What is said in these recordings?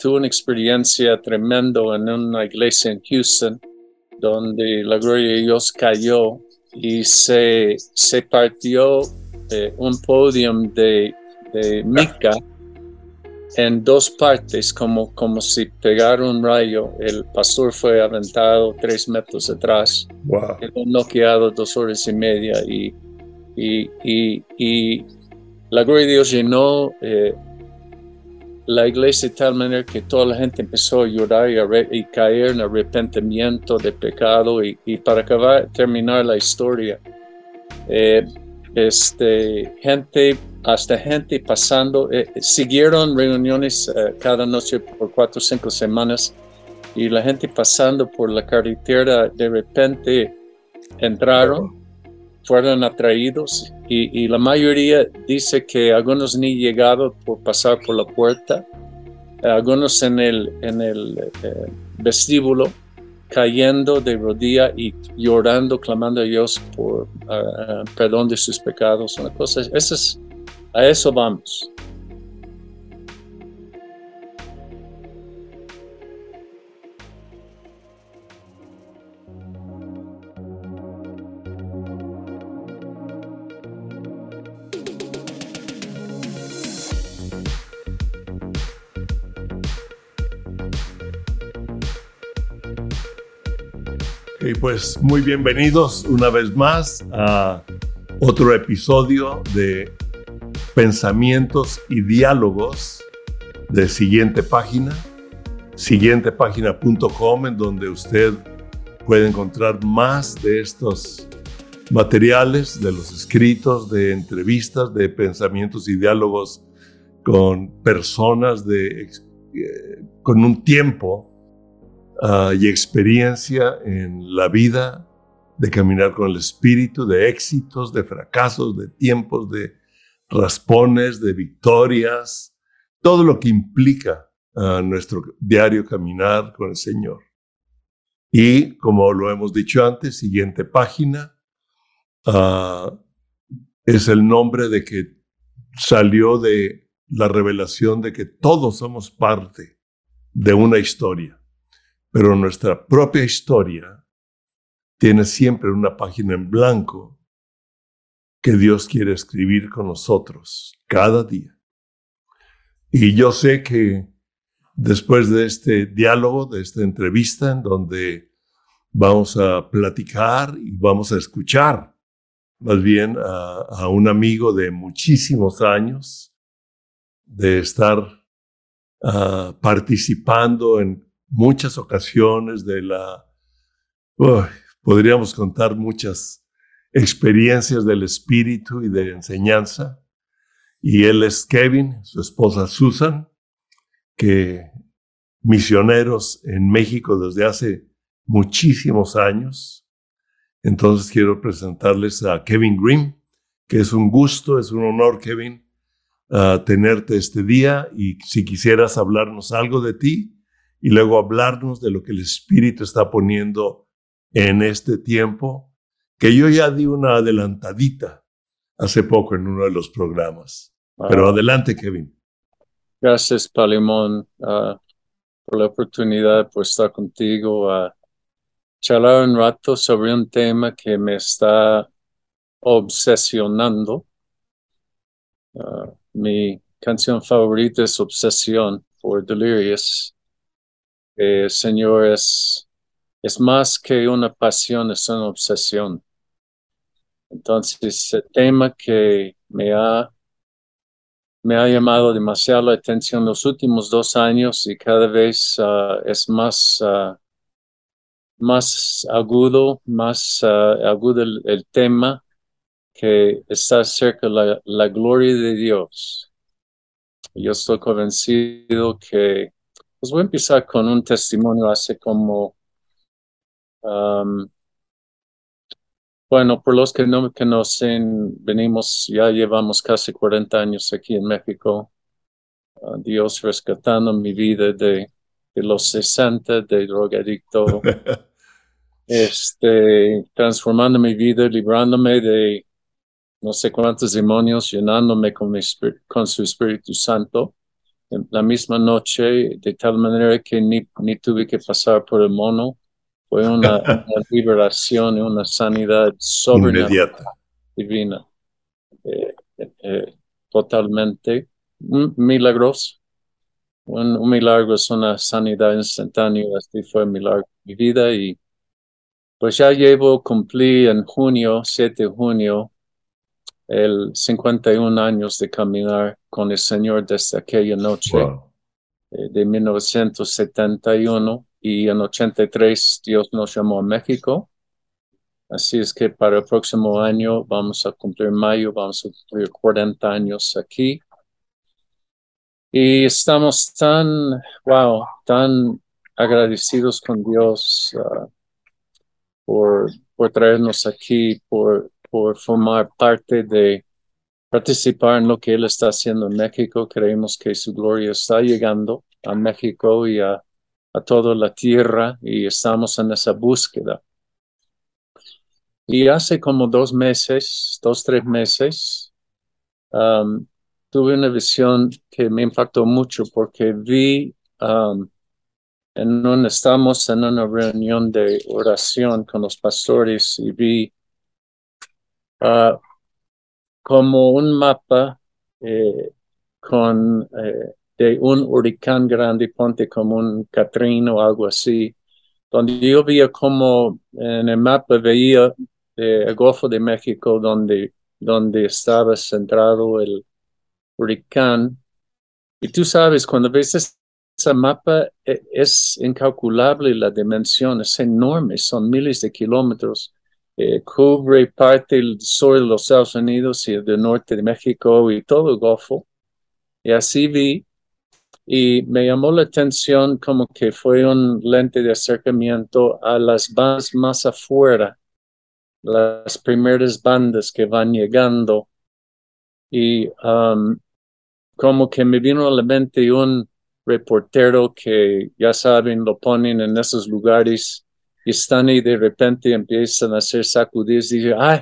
tuve una experiencia tremenda en una iglesia en Houston, donde la gloria de Dios cayó y se, se partió eh, un podium de, de mica en dos partes, como, como si pegara un rayo. El pastor fue aventado tres metros atrás, wow. quedó noqueado dos horas y media y, y, y, y la gloria de Dios llenó eh, la iglesia de tal manera que toda la gente empezó a llorar y, a caer en arrepentimiento de pecado y, y para acabar, terminar la historia. Eh, este, gente, hasta gente pasando, eh, siguieron reuniones eh, cada noche por cuatro o cinco semanas y la gente pasando por la carretera de repente entraron, fueron atraídos y, la mayoría dice que algunos ni llegaron por pasar por la puerta, algunos en el, en el eh, vestíbulo cayendo de rodilla y llorando, clamando a Dios por uh, perdón de sus pecados. Una cosa, es, a eso vamos. Pues muy bienvenidos una vez más a otro episodio de Pensamientos y Diálogos de Siguiente Página, siguientepágina.com, en donde usted puede encontrar más de estos materiales, de los escritos, de entrevistas, de pensamientos y diálogos con personas de, eh, con un tiempo uh, y experiencia en la vida de caminar con el espíritu, de éxitos, de fracasos, de tiempos, de raspones, de victorias, todo lo que implica uh, nuestro diario caminar con el Señor. Y como lo hemos dicho antes, siguiente página, uh, es el nombre de que salió de la revelación de que todos somos parte de una historia pero nuestra propia historia tiene siempre una página en blanco que Dios quiere escribir con nosotros cada día. Y yo sé que después de este diálogo, de esta entrevista, en donde vamos a platicar y vamos a escuchar más bien a, un amigo de muchísimos años, de estar uh, participando en muchas ocasiones de la... Uy, podríamos contar muchas experiencias del espíritu y de enseñanza. Y él es Kevin, su esposa Susan, que misioneros en México desde hace muchísimos años. Entonces quiero presentarles a Kevin Green, que es un gusto, es un honor, Kevin, uh, tenerte este día y si quisieras hablarnos algo de ti, y luego hablarnos de lo que el Espíritu está poniendo en este tiempo, que yo ya di una adelantadita hace poco en uno de los programas. Pero adelante, Kevin. Gracias, Palimón, uh, por la oportunidad por estar contigo a charlar un rato sobre un tema que me está obsesionando. Uh, mi canción favorita es Obsesión por Delirious eh, Señor, es, más que una pasión, es una obsesión. Entonces, el tema que me ha, me ha llamado demasiado la atención los últimos dos años y cada vez uh, es más, uh, más agudo, más uh, agudo el, tema que está cerca de la gloria de Dios. Yo estoy convencido que pues voy a empezar con un testimonio hace como, um, bueno, por los que no me conocen, venimos, ya llevamos casi 40 años aquí en México. Uh, Dios rescatando mi vida de, de los 60, de drogadicto, este, transformando mi vida, librándome de no sé cuántos demonios, llenándome con, mi, con su Espíritu Santo la misma noche, de tal manera que ni, ni tuve que pasar por el mono. Fue una, una liberación y una sanidad sobrenatural, divina, eh, eh, totalmente milagroso. Un, un milagro es una sanidad instantánea, así fue el milagro de mi vida y pues ya llevo, cumplí en junio, 7 de junio, el 51 años de caminar con el Señor desde aquella noche Wow. eh, de 1971 y en 83 Dios nos llamó a México. Así es que para el próximo año vamos a cumplir mayo, vamos a cumplir 40 años aquí. Y estamos tan, wow, tan agradecidos con Dios ah, por, por traernos aquí, por, por formar parte de participar en lo que Él está haciendo en México. Creemos que su gloria está llegando a México y a, a toda la tierra y estamos en esa búsqueda. Y hace como dos meses, dos, tres meses, um, tuve una visión que me impactó mucho porque vi, um, en un, estamos en una reunión de oración con los pastores y vi ah, como un mapa eh, con eh, de un huracán grande, ponte como un Katrina o algo así, donde yo veía como en el mapa veía eh, el Golfo de México donde, donde estaba centrado el huracán. Y tú sabes, cuando ves es- ese mapa, e- es incalculable la dimensión, es enorme, son miles de kilómetros. Eh, cubre parte del sur de los Estados Unidos y el del norte de México y todo el Golfo. Y así vi, y me llamó la atención como que fue un lente de acercamiento a las bandas más afuera, las primeras bandas que van llegando. Y um, como que me vino a la mente un reportero que ya saben, lo ponen en esos lugares están y de repente empiezan a hacer sacudidas y dicen, ay,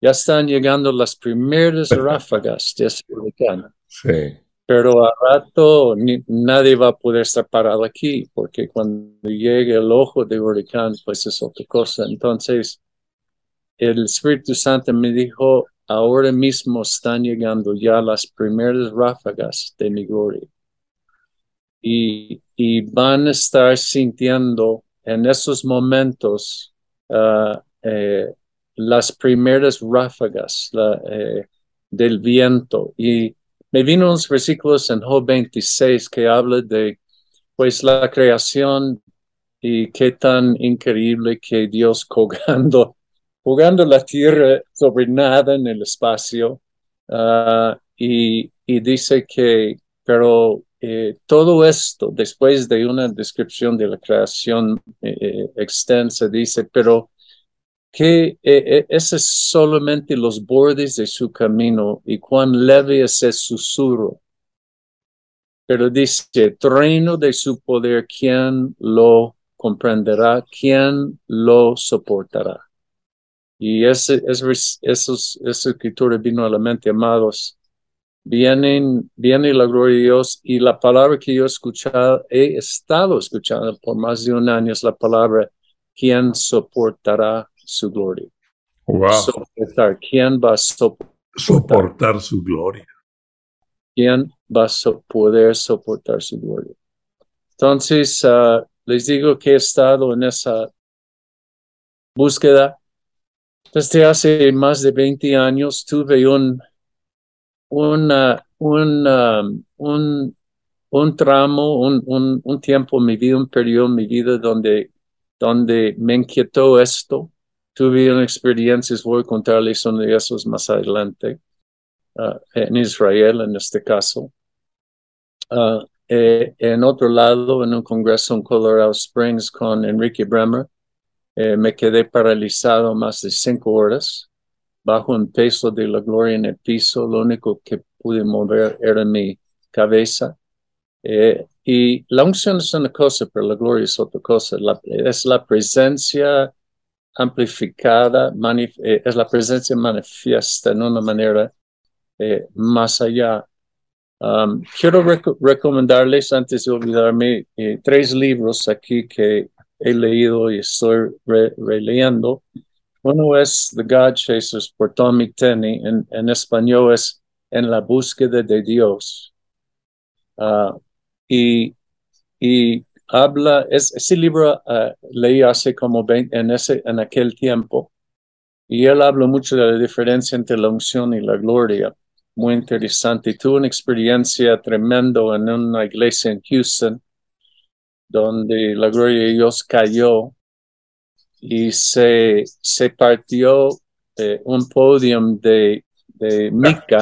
ya están llegando las primeras ráfagas de ese huracán. Sí. Pero a rato ni- nadie va a poder estar parado aquí, porque cuando llegue el ojo de huracán, pues es otra cosa. Entonces, el Espíritu Santo me dijo, ahora mismo están llegando ya las primeras ráfagas de mi gloria. Y, y van a estar sintiendo en esos momentos ah, eh, las primeras ráfagas eh, del viento. Y me vino unos versículos en Job 26 que habla de pues la creación y qué tan increíble que Dios jugando, jugando la tierra sobre nada en el espacio. ah, y dice que, pero eh, todo esto, después de una descripción de la creación eh, eh, extensa, dice, pero que eh, ese es solamente los bordes de su camino y cuán leve es el susurro. Pero dice, reino de su poder, ¿quién lo comprenderá? ¿Quién lo soportará? Y ese, ese- esa escritura vino a la mente, amados. Vienen, viene la gloria de Dios y la palabra que yo he escuchado, he estado escuchando por más de un año es la palabra, ¿quién soportará su gloria? Wow. Soportar, ¿quién va a soportar? Soportar su gloria. ¿Quién va a so- poder soportar su gloria? Entonces, ah, les digo que he estado en esa búsqueda. Desde hace más de 20 años tuve un, una- un, um, un, un tramo, un, un, un tiempo en mi vida, un periodo en mi vida donde, donde me inquietó esto. Tuve una experiencia, voy a contarles uno de esos más adelante, ah, en Israel en este caso. Ah, eh, en otro lado, en un congreso en Colorado Springs con Enrique Bremer, eh, me quedé paralizado más de cinco horas, bajo un peso de la gloria en el piso. Lo único que pude mover era mi cabeza. Eh, y la unción es una cosa, pero la gloria es otra cosa. La- es la presencia amplificada, eh, es la presencia manifiesta en una manera eh, más allá. Um, quiero reco- recomendarles, antes de olvidarme, eh, tres libros aquí que he leído y estoy re- releyendo. Uno es The God Chasers por Tommy Tenney, en, en español es En la búsqueda de Dios. Ah, y, y habla, es, ese libro ah, leí hace como 20, en, ese, en aquel tiempo, y él habla mucho de la diferencia entre la unción y la gloria. Muy interesante. Tuve una experiencia tremenda en una iglesia en Houston, donde la gloria de Dios cayó y se, se partió eh, un podium de, de mica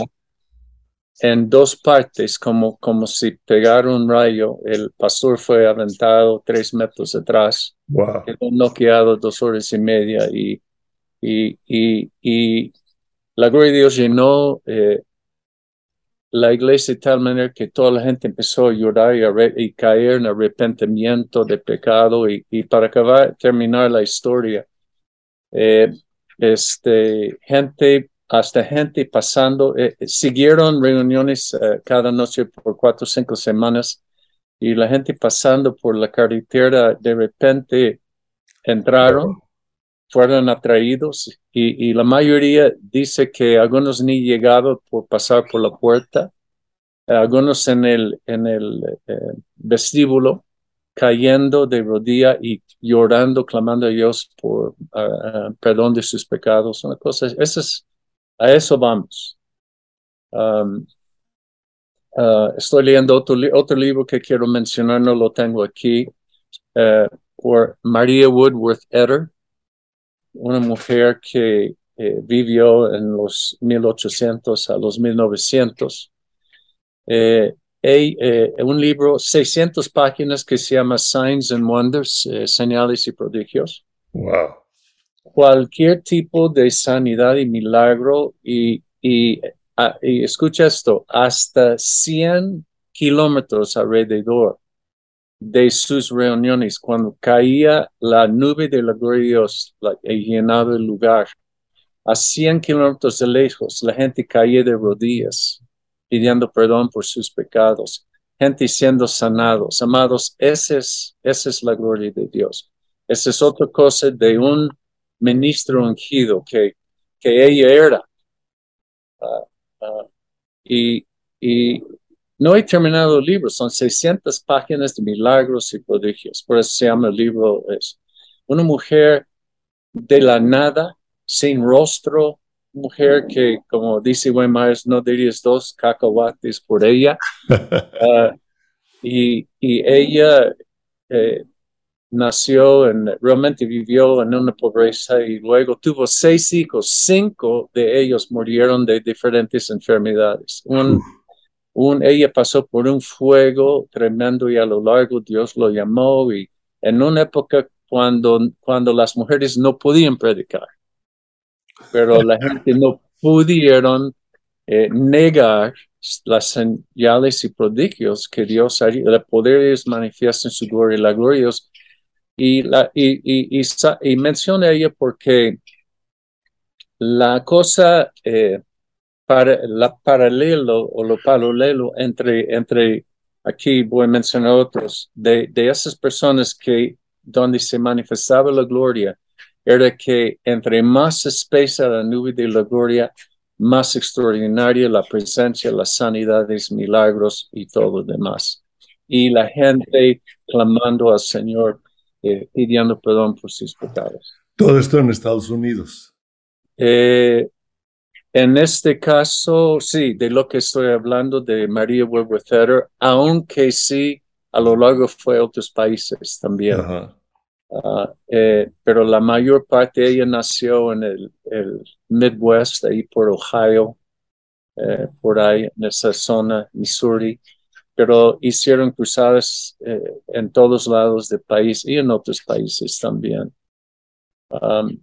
en dos partes, como, como si pegara un rayo. El pastor fue aventado tres metros atrás, Wow. quedó noqueado dos horas y media y, y, y, y la gloria de Dios llenó eh, la iglesia de tal manera que toda la gente empezó a llorar y, a caer en arrepentimiento de pecado. Y, y para acabar, terminar la historia, eh, este, gente, hasta gente pasando, eh, siguieron reuniones eh, cada noche por cuatro o cinco semanas. Y la gente pasando por la carretera de repente entraron, fueron atraídos y, la mayoría dice que algunos ni llegaban por pasar por la puerta, algunos en el, en el eh, vestíbulo cayendo de rodilla y llorando, clamando a Dios por ah, perdón de sus pecados. Una cosa, eso es, a eso vamos. Um, ah, estoy leyendo otro, otro libro que quiero mencionar, no lo tengo aquí, eh, por Maria Woodworth Etter, una mujer que eh, vivió en los 1800 a los 1900. Eh, hay eh, un libro, 600 páginas que se llama Signs and Wonders, eh, señales y prodigios. Wow. Cualquier tipo de sanidad y milagro y, y, ah, y escucha esto, hasta 100 kilómetros alrededor de sus reuniones, cuando caía la nube de la gloria de Dios y llenaba el lugar, a 100 kilómetros de lejos, la gente caía de rodillas pidiendo perdón por sus pecados, gente siendo sanados. Amados, esa es, esa es la gloria de Dios. Esa es otra cosa de un ministro ungido que, que ella era. Ah, ah, y, y no he terminado el libro, son 600 páginas de milagros y prodigios. Por eso se llama el libro. Es una mujer de la nada, sin rostro, mujer que, como dice Wayne Myers, no dirías dos cacahuates por ella. Ah, y, y ella eh, nació, en, realmente vivió en una pobreza y luego tuvo seis hijos, cinco de ellos murieron de diferentes enfermedades. Un, un, ella pasó por un fuego tremendo y a lo largo Dios lo llamó y en una época cuando, cuando las mujeres no podían predicar, pero la gente no pudieron eh, negar las señales y prodigios que Dios haría, el poder de Dios manifiesta en su gloria, la gloria de Dios. Y, la, y, y, y, y menciona ella porque la cosa, eh, para, la paralelo o lo paralelo entre, entre aquí voy a mencionar otros, de, de esas personas que donde se manifestaba la gloria, era que entre más espesa la nube de la gloria, más extraordinaria la presencia, las sanidades, milagros y todo lo demás. Y la gente clamando al Señor, eh, pidiendo perdón por sus pecados. Todo esto en Estados Unidos. Eh, en este caso, sí, de lo que estoy hablando de María Woodworth Etter, aunque sí, a lo largo fue a otros países también. Ajá. Ah, eh, pero la mayor parte ella nació en el, el Midwest, ahí por Ohio, eh, por ahí en esa zona, Missouri, pero hicieron cruzadas eh, en todos lados del país y en otros países también. Um,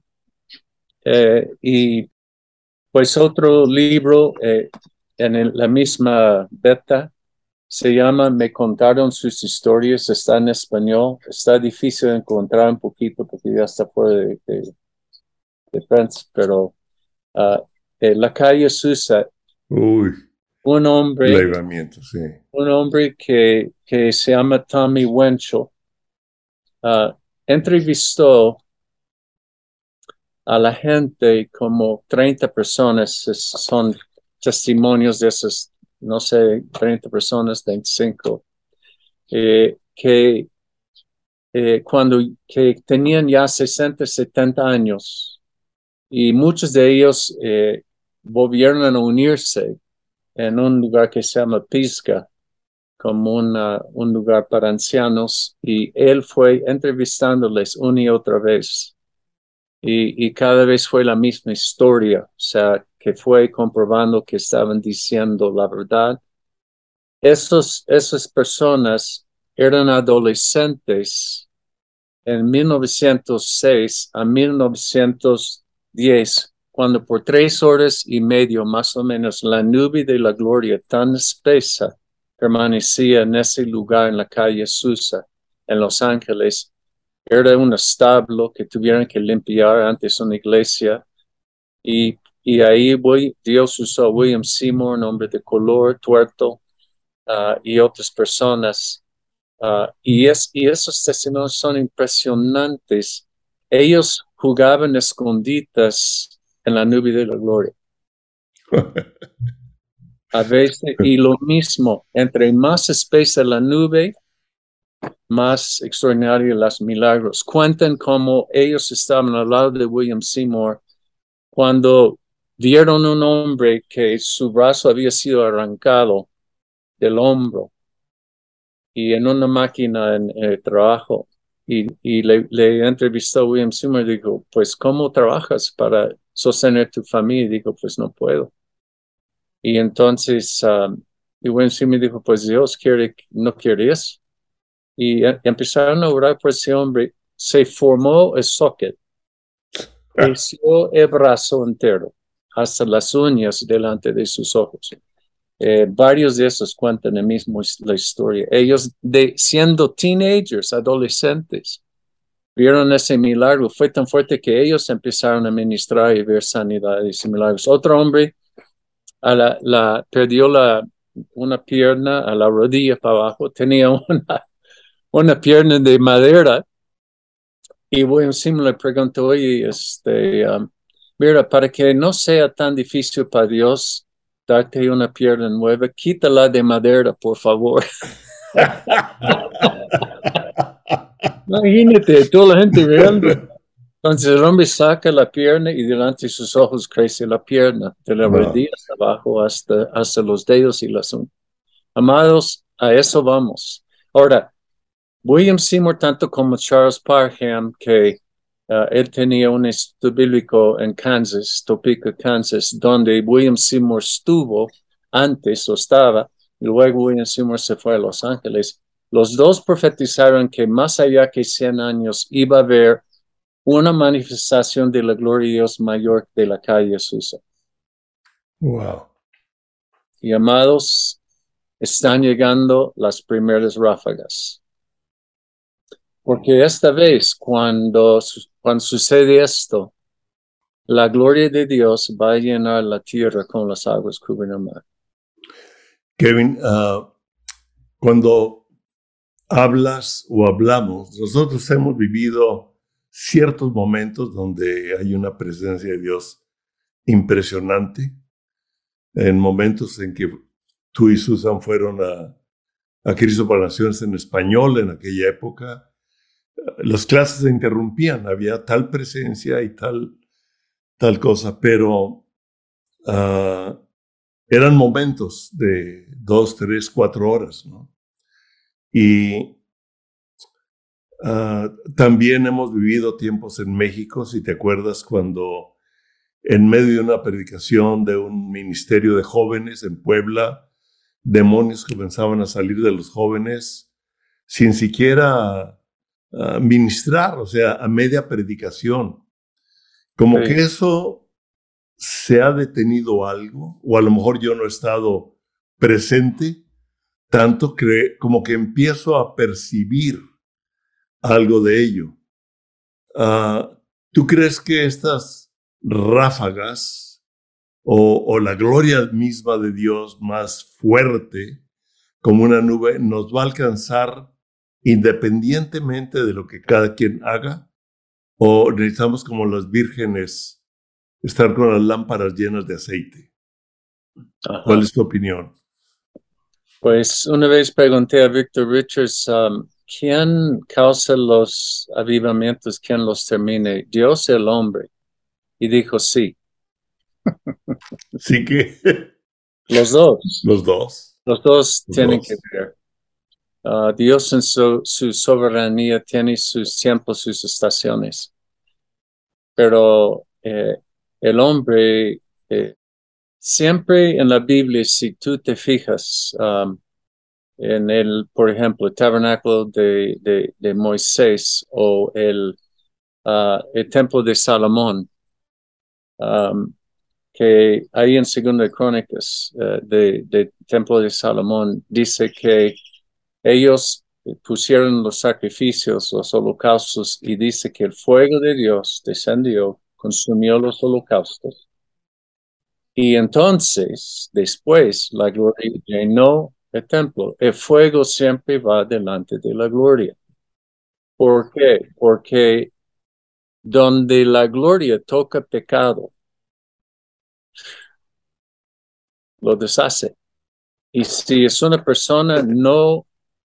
y pues otro libro eh, en el- la misma beta se llama Me contaron sus historias, está en español, está difícil de encontrar un poquito porque ya está fuera de, de, de prensa, pero eh, La calle Susa, Uy. un hombre, sí. un hombre que, que se llama Tommy Wenchel, ah, entrevistó a la gente como 30 personas, son testimonios de esas, no sé, 30 personas, 25, eh, que eh, cuando que tenían ya 60, 70 años y muchos de ellos eh, volvieron a unirse en un lugar que se llama Pisca, como una, un lugar para ancianos, y él fue entrevistándoles una y otra vez. Y, cada vez fue la misma historia, o sea, que fue comprobando que estaban diciendo la verdad. Esos, esas personas eran adolescentes en 1906 a 1910, cuando por tres horas y medio más o menos la nube de la gloria tan espesa permanecía en ese lugar en la calle Susa, en Los Ángeles. Era un establo que tuvieron que limpiar antes una iglesia. Y, y ahí voy, Dios usó a William Seymour, un hombre de color, tuerto, ah, y otras personas. Ah, y, es, y esos testimonios son impresionantes. Ellos jugaban esconditas en la nube de la gloria. A veces, y lo mismo, entre más espesa la nube, más extraordinario los milagros. Cuentan cómo ellos estaban al lado de William Seymour cuando vieron un hombre que su brazo había sido arrancado del hombro y en una máquina en, el trabajo. Y, y le, entrevistó a William Seymour y dijo, pues, ¿cómo trabajas para sostener tu familia? Y dijo, pues no puedo. Y entonces, um, y William Seymour dijo, pues Dios quiere, no quiere Y em- empezaron a orar por ese hombre. Se formó el socket. Creció el brazo entero, hasta las uñas delante de sus ojos. Eh, varios de esos cuentan el mismo la historia. Ellos, de, siendo teenagers, adolescentes, vieron ese milagro. Fue tan fuerte que ellos empezaron a ministrar y ver sanidades y milagros. Otro hombre a la, la, perdió la, una pierna a la rodilla para abajo, tenía una, una pierna de madera. Y William Seymour le preguntó, oye, este, um, mira, para que no sea tan difícil para Dios darte una pierna nueva, quítala de madera, por favor. Imagínate, toda la gente viendo. Entonces el hombre saca la pierna y delante de sus ojos crece la pierna, de la Wow. rodilla abajo, hasta, hasta los dedos y las uñas. Amados, a eso vamos. Ahora, William Seymour, tanto como Charles Parham, que ah, él tenía un estudio en Kansas, Topeka, Kansas, donde William Seymour estuvo antes o estaba, y luego William Seymour se fue a Los Ángeles. Los dos profetizaron que más allá que 100 años iba a haber una manifestación de la gloria de Dios mayor de la calle Susa. Wow. Y amados, están llegando las primeras ráfagas. Porque esta vez, cuando, su- cuando sucede esto, la gloria de Dios va a llenar la tierra con las aguas cubren el mar. Kevin, ah, cuando hablas o hablamos, nosotros hemos vivido ciertos momentos donde hay una presencia de Dios impresionante, en momentos en que tú y Susan fueron a, a Cristo para Naciones en español en aquella época, las clases se interrumpían, había tal presencia y tal, tal cosa, pero ah, eran momentos de dos, tres, cuatro horas, ¿no? Y ah, también hemos vivido tiempos en México, si te acuerdas, cuando en medio de una predicación de un ministerio de jóvenes en Puebla, demonios comenzaban a salir de los jóvenes sin siquiera ministrar, o sea, a media predicación. Como Sí. que eso se ha detenido algo, o a lo mejor yo no he estado presente, tanto que como que empiezo a percibir algo de ello. Ah, ¿Tú crees que estas ráfagas o, o la gloria misma de Dios más fuerte, como una nube, nos va a alcanzar independientemente de lo que cada quien haga? ¿O necesitamos como las vírgenes estar con las lámparas llenas de aceite? Ajá. ¿Cuál es tu opinión? Pues una vez pregunté a Victor Richards, um, ¿quién causa los avivamientos? ¿Quién los termine? ¿Dios o el hombre? Y dijo, sí, Sí que los dos. los dos. Los dos Los tienen dos. que ver. Ah, Dios en su, soberanía tiene sus tiempos, sus estaciones. Pero eh, el hombre, eh, siempre en la Biblia, si tú te fijas, um, en el, por ejemplo, el tabernáculo de, Moisés o el, ah, templo de Salomón, um, que ahí en Segunda Crónicas de Templo de Salomón dice que ellos pusieron los sacrificios, los holocaustos, y dice que el fuego de Dios descendió, consumió los holocaustos. Y entonces, después, la gloria llenó el templo. El fuego siempre va delante de la gloria. ¿Por qué? Porque donde la gloria toca pecado, lo deshace. Y si es una persona no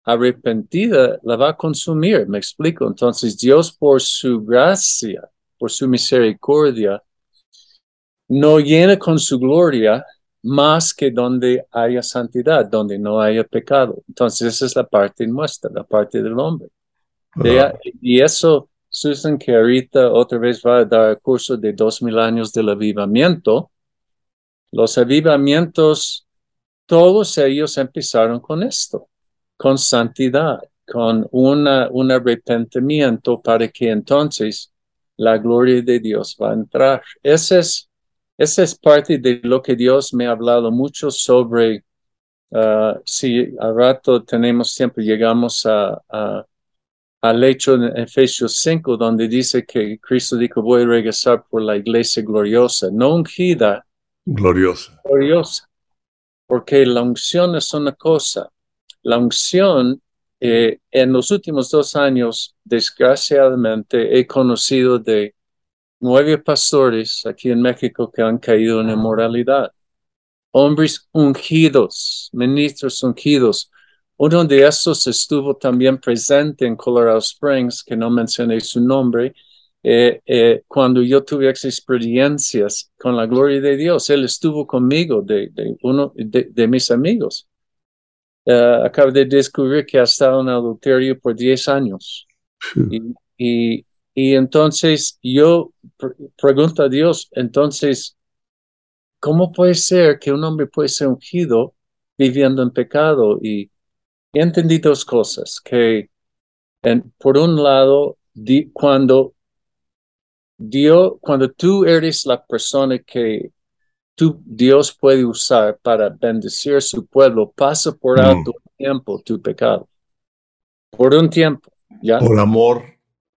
arrepentida, la va a consumir, me explico. Entonces Dios por su gracia, por su misericordia, no llena con su gloria más que donde haya santidad, donde no haya pecado. Entonces esa es la parte nuestra, la parte del hombre. De- y eso, Susan, que ahorita otra vez va a dar el curso de dos mil años del avivamiento, los avivamientos, todos ellos empezaron con esto, con santidad, con una, un arrepentimiento para que entonces la gloria de Dios va a entrar. Esa es, esa es parte de lo que Dios me ha hablado mucho sobre, ah, si al rato tenemos tiempo, llegamos a, a- al hecho en Efesios 5, donde dice que Cristo dijo, voy a regresar por la iglesia gloriosa, no ungida, gloriosa. gloriosa, porque la unción es una cosa. La unción, eh, en los últimos dos años, desgraciadamente, he conocido de nueve pastores aquí en México que han caído en inmoralidad. Hombres ungidos, ministros ungidos. Uno de estos estuvo también presente en Colorado Springs, que no mencioné su nombre, eh, eh, cuando yo tuve experiencias con la gloria de Dios. Él estuvo conmigo, de, uno de mis amigos. Eh, acabo de descubrir que ha estado en adulterio por 10 años. Y, y, y entonces yo pre- pregunto a Dios, entonces, ¿cómo puede ser que un hombre puede ser ungido viviendo en pecado? Y y entendí dos cosas, que en- por un lado, di- cuando Dios, cuando tú eres la persona que tú, Dios puede usar para bendecir a su pueblo, pasa por Mm. alto tiempo tu pecado. Por un tiempo, ¿ya? Por amor,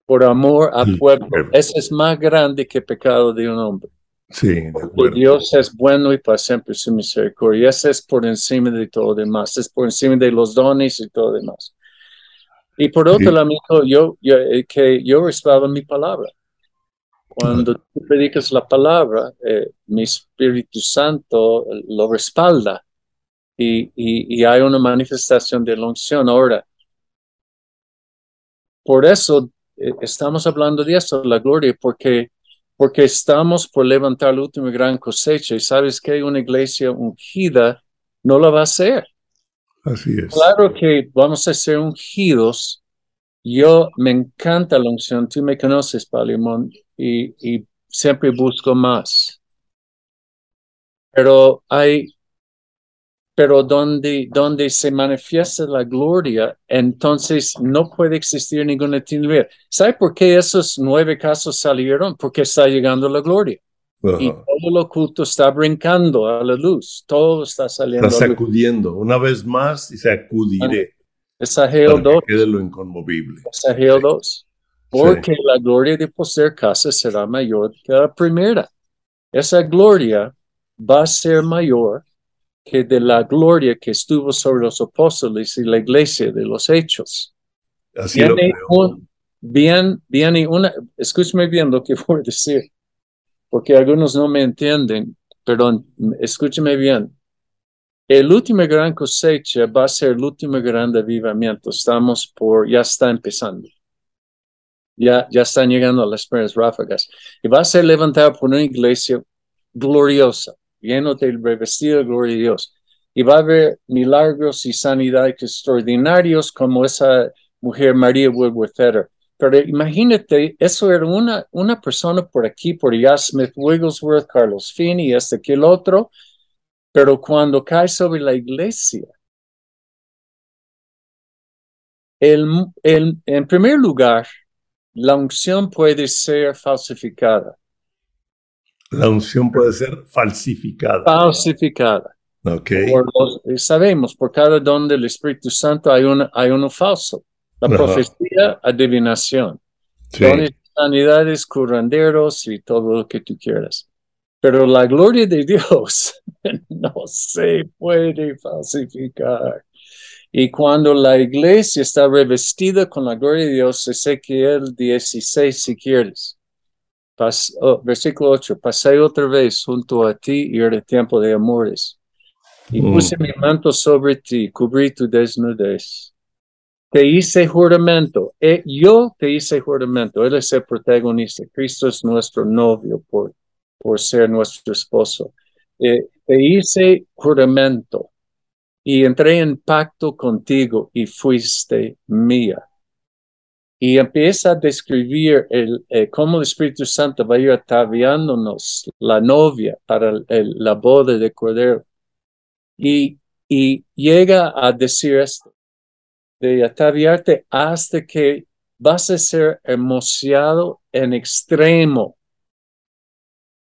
Por amor al pueblo. Ese es más grande que pecado de un hombre. sí, Porque. Dios es bueno y para siempre su misericordia. Ese es por encima de todo demás. Es por encima de los dones y todo demás. Y por otro Sí. lado, amigo, yo, yo, eh, que yo respaldo mi palabra. Cuando tú predicas la palabra, eh, mi Espíritu Santo lo respalda y, y, y hay una manifestación de la unción. Ahora, por eso eh, estamos hablando de eso, la gloria, porque, porque estamos por levantar la última gran cosecha y sabes que una iglesia ungida no la va a hacer. Así es. Claro que vamos a ser ungidos. Yo me encanta la unción. Tú me conoces, Palimón, y, y siempre busco más. Pero hay, pero donde, donde se manifiesta la gloria, entonces no puede existir ninguna tiniebla. ¿Sabe por qué esos nueve casos salieron? Porque está llegando la gloria. Y todo lo oculto está brincando a la luz. Todo está saliendo Está sacudiendo una vez más y sacudiré Es Ageo para 2. que quede lo inconmovible. Ageo 2. Porque la gloria de poseer casa será mayor que la primera. Esa gloria va a ser mayor que de la gloria que estuvo sobre los apóstoles y la iglesia de los hechos. Así Viene un- bien, viene una, escúcheme bien lo que voy a decir, porque algunos no me entienden, pero escúcheme bien. El último gran cosecha va a ser el último gran avivamiento. Estamos por, ya está empezando. Ya, ya están llegando las primeras ráfagas. Y va a ser levantada por una iglesia gloriosa, lleno del revestido de. Y va a haber milagros y sanidades extraordinarios como esa mujer María Woodworth Fetter. Pero imagínate, eso era una, una persona por aquí, por allá, Smith Wigglesworth, Carlos Finney, este que el otro, pero cuando cae sobre la iglesia, el, el, en primer lugar, la unción puede ser falsificada, La unción puede ser falsificada. falsificada. Ok. Por eh, sabemos, por cada don del Espíritu Santo hay, una, hay uno falso. La Ajá. profecía, adivinación. Sí. dones, sanidades, curanderos y todo lo que tú quieras. Pero la gloria de Dios no se puede falsificar. Y cuando la iglesia está revestida con la gloria de Dios, Ezequiel 16, si quieres. Pas- oh, versículo 8, pasé otra vez junto a ti y era tiempo de amores. Y Mm. puse mi manto sobre ti, cubrí tu desnudez. Te hice juramento, eh, yo te hice juramento, Él es el protagonista, Cristo es nuestro novio por, por ser nuestro esposo. Eh, te hice juramento y entré en pacto contigo y fuiste mía. Y empieza a describir el, eh, cómo el Espíritu Santo va a ir ataviándonos la novia para la boda de Cordero. Y, y llega a decir esto, de ataviarte hasta que vas a ser hermoseado en extremo,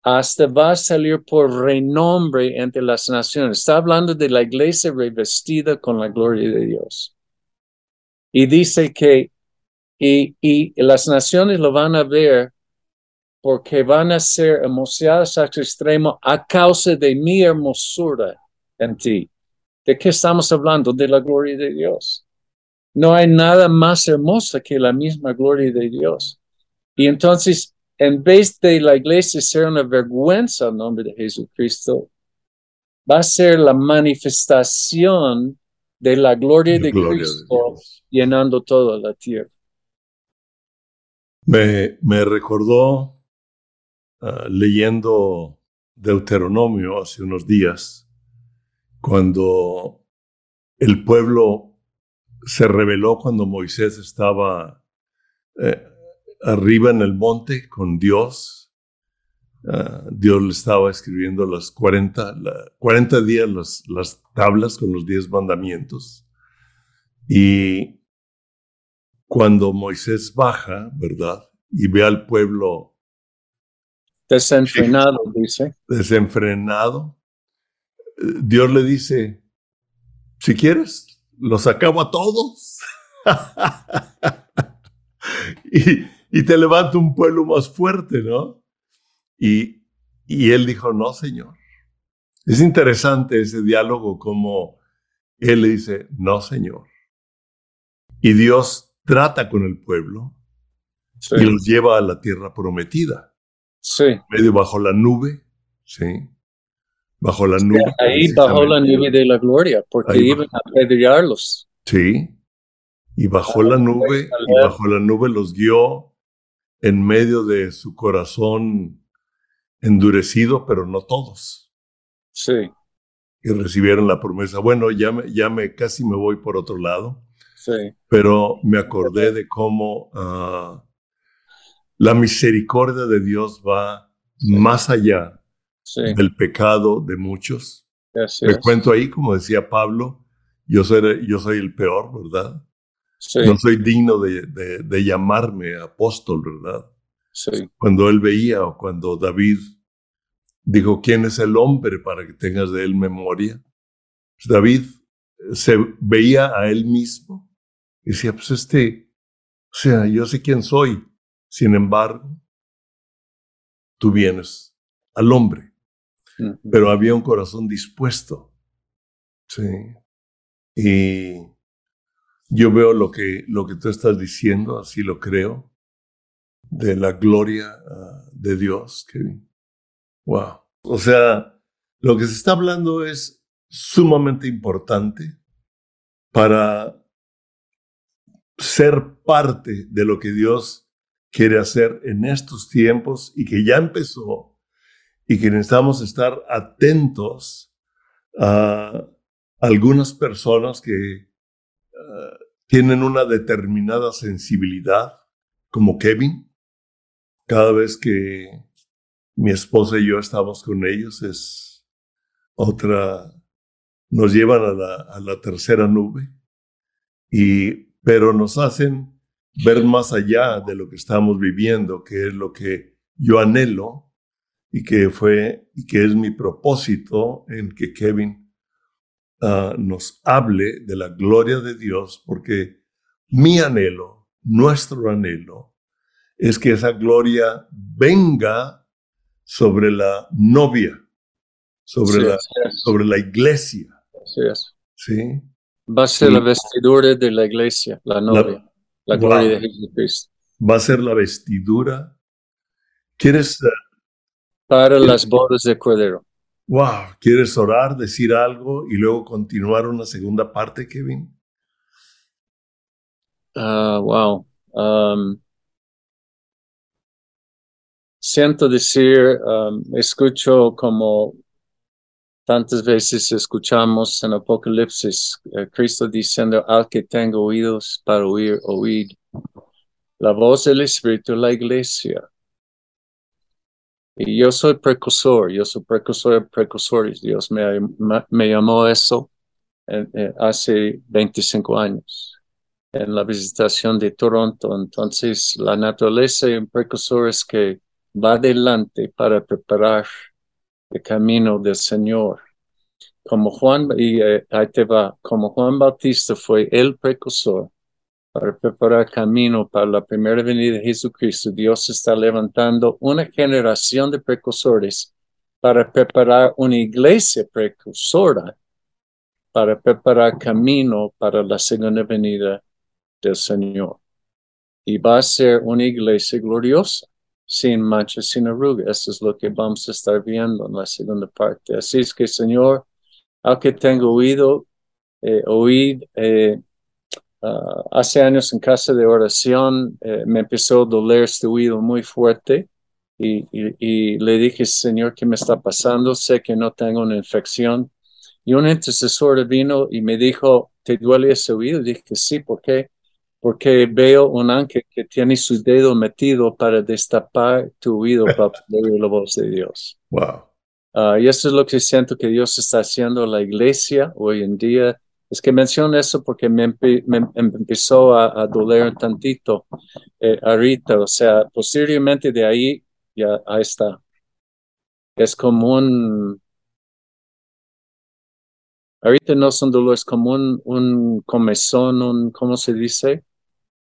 hasta va a salir por renombre entre las naciones. Está hablando de la iglesia revestida con la gloria de Dios. Y dice que, y, y las naciones lo van a ver porque van a ser hermoseadas hasta extremo a causa de mi hermosura en ti. ¿De qué estamos hablando? De la gloria de Dios. No hay nada más hermosa que la misma gloria de Dios. Y entonces, en vez de la iglesia ser una vergüenza al nombre de Jesucristo, va a ser la manifestación de la gloria de Gloria de Cristo Dios. llenando toda la tierra. Me, me recordó ah, leyendo Deuteronomio hace unos días, cuando el pueblo se rebeló cuando Moisés estaba eh, arriba en el monte con Dios. Ah, Dios le estaba escribiendo las 40, la- 40 días las, las tablas con los 10 mandamientos. Y cuando Moisés baja, ¿verdad? Y ve al pueblo Desenfrenado, dice. desenfrenado, Dios le dice, si quieres, los acabo a todos. y, y te levanto un pueblo más fuerte, ¿no? Y, y él dijo, no, Señor. Es interesante ese diálogo como él le dice, no, Señor. Y Dios trata con el pueblo Sí, y los lleva a la tierra prometida, sí. medio bajo la nube, ¿sí? Bajo la nube. Ahí bajó la nube de la gloria, porque Ahí iban a apedrearlos. Sí. Y bajó la nube, y bajo la nube los guió en medio de su corazón endurecido, pero no todos. Sí, Y recibieron la promesa. Bueno, ya me, ya me casi me voy por otro lado, sí, pero me acordé de cómo ah, la misericordia de Dios va más allá sí. del pecado de muchos. así Me es. cuento ahí, como decía Pablo, yo soy, yo soy el peor, ¿verdad? Sí, No soy digno de, de- de llamarme apóstol, ¿verdad? sí, Cuando él veía o cuando David dijo, ¿quién es el hombre para que tengas de él memoria? Pues David se veía a él mismo y decía, pues este, o sea, yo sé quién soy. Sin embargo, tú vienes al hombre. Pero había un corazón dispuesto. Sí. Y yo veo lo que, lo que tú estás diciendo, así lo creo, de la gloria ah, de Dios, Kevin. Wow. O sea, lo que se está hablando es sumamente importante para ser parte de lo que Dios quiere hacer en estos tiempos y que ya empezó y que necesitamos estar atentos a algunas personas que tienen una determinada sensibilidad, como Kevin. Cada vez que mi esposa y yo estamos con ellos es otra, nos llevan a la, a la tercera nube, y, pero nos hacen ver más allá de lo que estamos viviendo, que es lo que yo anhelo y que fue y que es mi propósito en que Kevin ah, nos hable de la gloria de Dios, porque mi anhelo, nuestro anhelo, es que esa gloria venga sobre la novia, sobre, Sí, la, sobre la iglesia, así es. ¿sí? Va a ser Y- la vestidura de la iglesia, la novia, la, gloria Wow. de Jesucristo. Va a ser la vestidura. ¿Quieres, eh, Para las bodas de Cordero. Wow, quieres orar, decir algo y luego continuar una segunda parte, Kevin? Ah, wow. Um, siento decir, um, escucho como tantas veces escuchamos en Apocalipsis, eh, Cristo diciendo, al que tenga oídos para oír, oíd. La voz del Espíritu, la iglesia. Y yo soy precursor, yo soy precursor de precursores. Dios me, me, llamó eso hace 25 años en la visitación de Toronto. Entonces, la naturaleza de un precursor es que va adelante para preparar el camino del Señor. Como Juan, y eh, ahí te va, como Juan Bautista fue el precursor para preparar camino para la primera venida de Jesucristo, Dios está levantando una generación de precursores para preparar una iglesia precursora para preparar camino para la segunda venida del Señor. Y va a ser una iglesia gloriosa, sin mancha, sin arruga. Eso es lo que vamos a estar viendo en la segunda parte. Así es que, Señor, aunque tengo oído, eh, eh, ah, hace años en casa de oración eh, me empezó a doler este oído muy fuerte. Y, y- y le dije, Señor, ¿qué me está pasando? Sé que no tengo una infección. Y un intercesor vino y me dijo, ¿te duele ese oído? Dije, sí, ¿por qué? Porque veo un ángel que tiene su dedo metido para destapar tu oído para poder oír la voz de Dios. Wow. Ah, y eso es lo que siento que Dios está haciendo en la iglesia hoy en día. Es que menciono eso porque me, me em- empezó a, doler un tantito eh, ahorita. O sea, posteriormente de ahí, ya ahí está. Es como un... Ahorita no son dolores, como un, un comezón, un, ¿cómo se dice?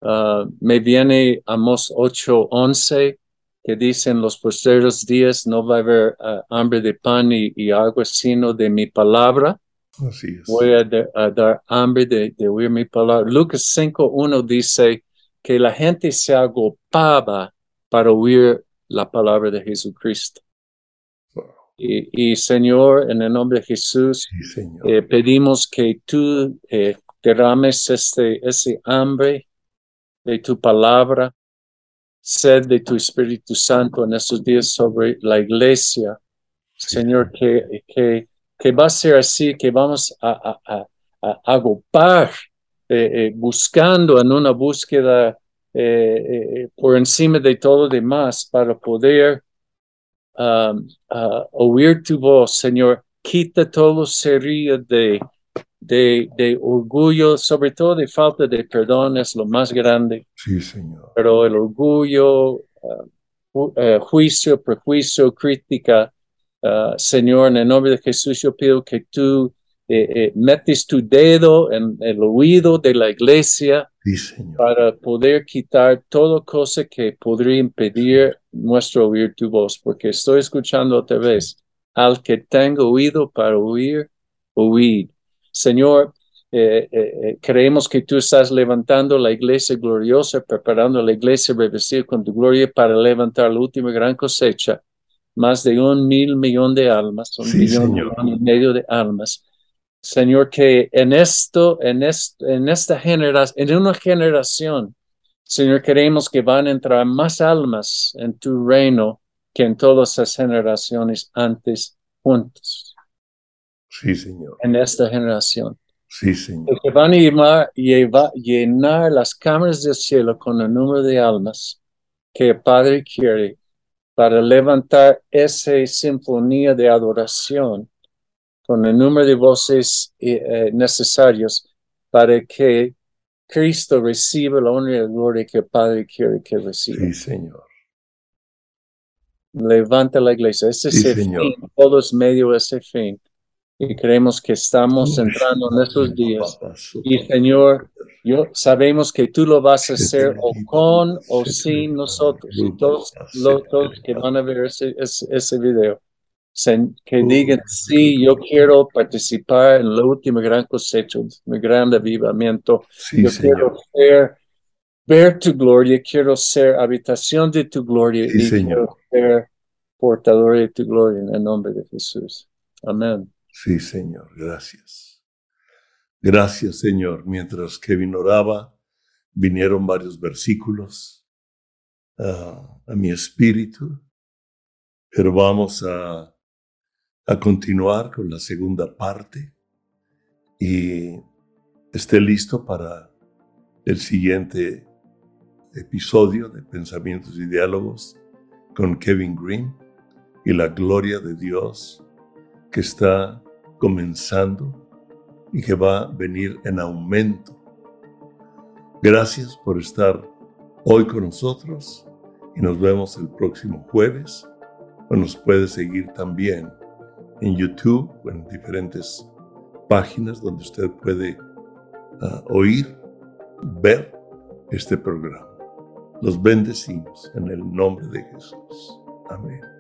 Ah, me viene Amos 8:11 que dicen los posteriores días no va a haber ah, hambre de pan y, y agua, sino de mi palabra. Así es. Voy a, de- a dar hambre de, de oír mi palabra. Lucas 5:1 dice que la gente se agopaba para oír la palabra de Jesucristo. Wow. Y, y Señor, en el nombre de Jesús, Sí, eh, pedimos que tú eh, derrames este, ese hambre de tu palabra, sed de tu Espíritu Santo en estos días sobre la iglesia. Señor, que, que, que va a ser así, que vamos a, a, a, a agopar, eh, eh, buscando en una búsqueda eh, por encima de todo lo demás para poder um, uh, oír tu voz, Señor. Quita todo sería de, de, de orgullo, sobre todo de falta de perdón, es lo más grande, Sí, Señor. pero el orgullo, uh, ju- eh, juicio, prejuicio, crítica, uh, Señor, en el nombre de Jesús, yo pido que tú eh, eh, metes tu dedo en el oído de la iglesia Sí, Señor. para poder quitar toda cosa que podría impedir nuestro oír tu voz, porque estoy escuchando otra vez Al que tenga oído para oír, oíd. Señor, eh, eh, eh, creemos que tú estás levantando la iglesia gloriosa, preparando la iglesia revestida con tu gloria para levantar la última gran cosecha, más de un mil millón de almas, un millón, y medio de almas. Señor, que en esto, en, en esta generación, en una generación, Señor, queremos que van a entrar más almas en tu reino que en todas las generaciones antes juntos. Sí, Señor. En esta generación. Sí, Señor. Que van a llevar, llenar las cámaras del cielo con el número de almas que el Padre quiere para levantar esa sinfonía de adoración con el número de voces eh, eh, necesarios para que Cristo reciba la honra y la gloria que el Padre quiere que reciba. Sí, Señor. Levanta la iglesia. Ese es el fin. Todo es medio ese fin. Y creemos que estamos entrando en esos días. Y Señor, yo sabemos que tú lo vas a hacer o con o sin nosotros. Y todos los que van a ver ese, ese video que digan, sí, yo quiero participar en la última gran cosecha, mi gran avivamiento. yo quiero ver tu gloria, quiero ser habitación de tu gloria y quiero ser portador de tu gloria en el nombre de Jesús. Amén. Sí, Señor, gracias. Gracias, Señor. Mientras Kevin oraba, vinieron varios versículos ah, a mi espíritu, pero vamos a a continuar con la segunda parte y esté listo para el siguiente episodio de Pensamientos y Diálogos con Kevin Green y la gloria de Dios que está comenzando y que va a venir en aumento. Gracias por estar hoy con nosotros y nos vemos el próximo jueves o nos puede seguir también en YouTube o en diferentes páginas donde usted puede ah, oír, ver este programa. Los bendecimos en el nombre de Jesús. Amén.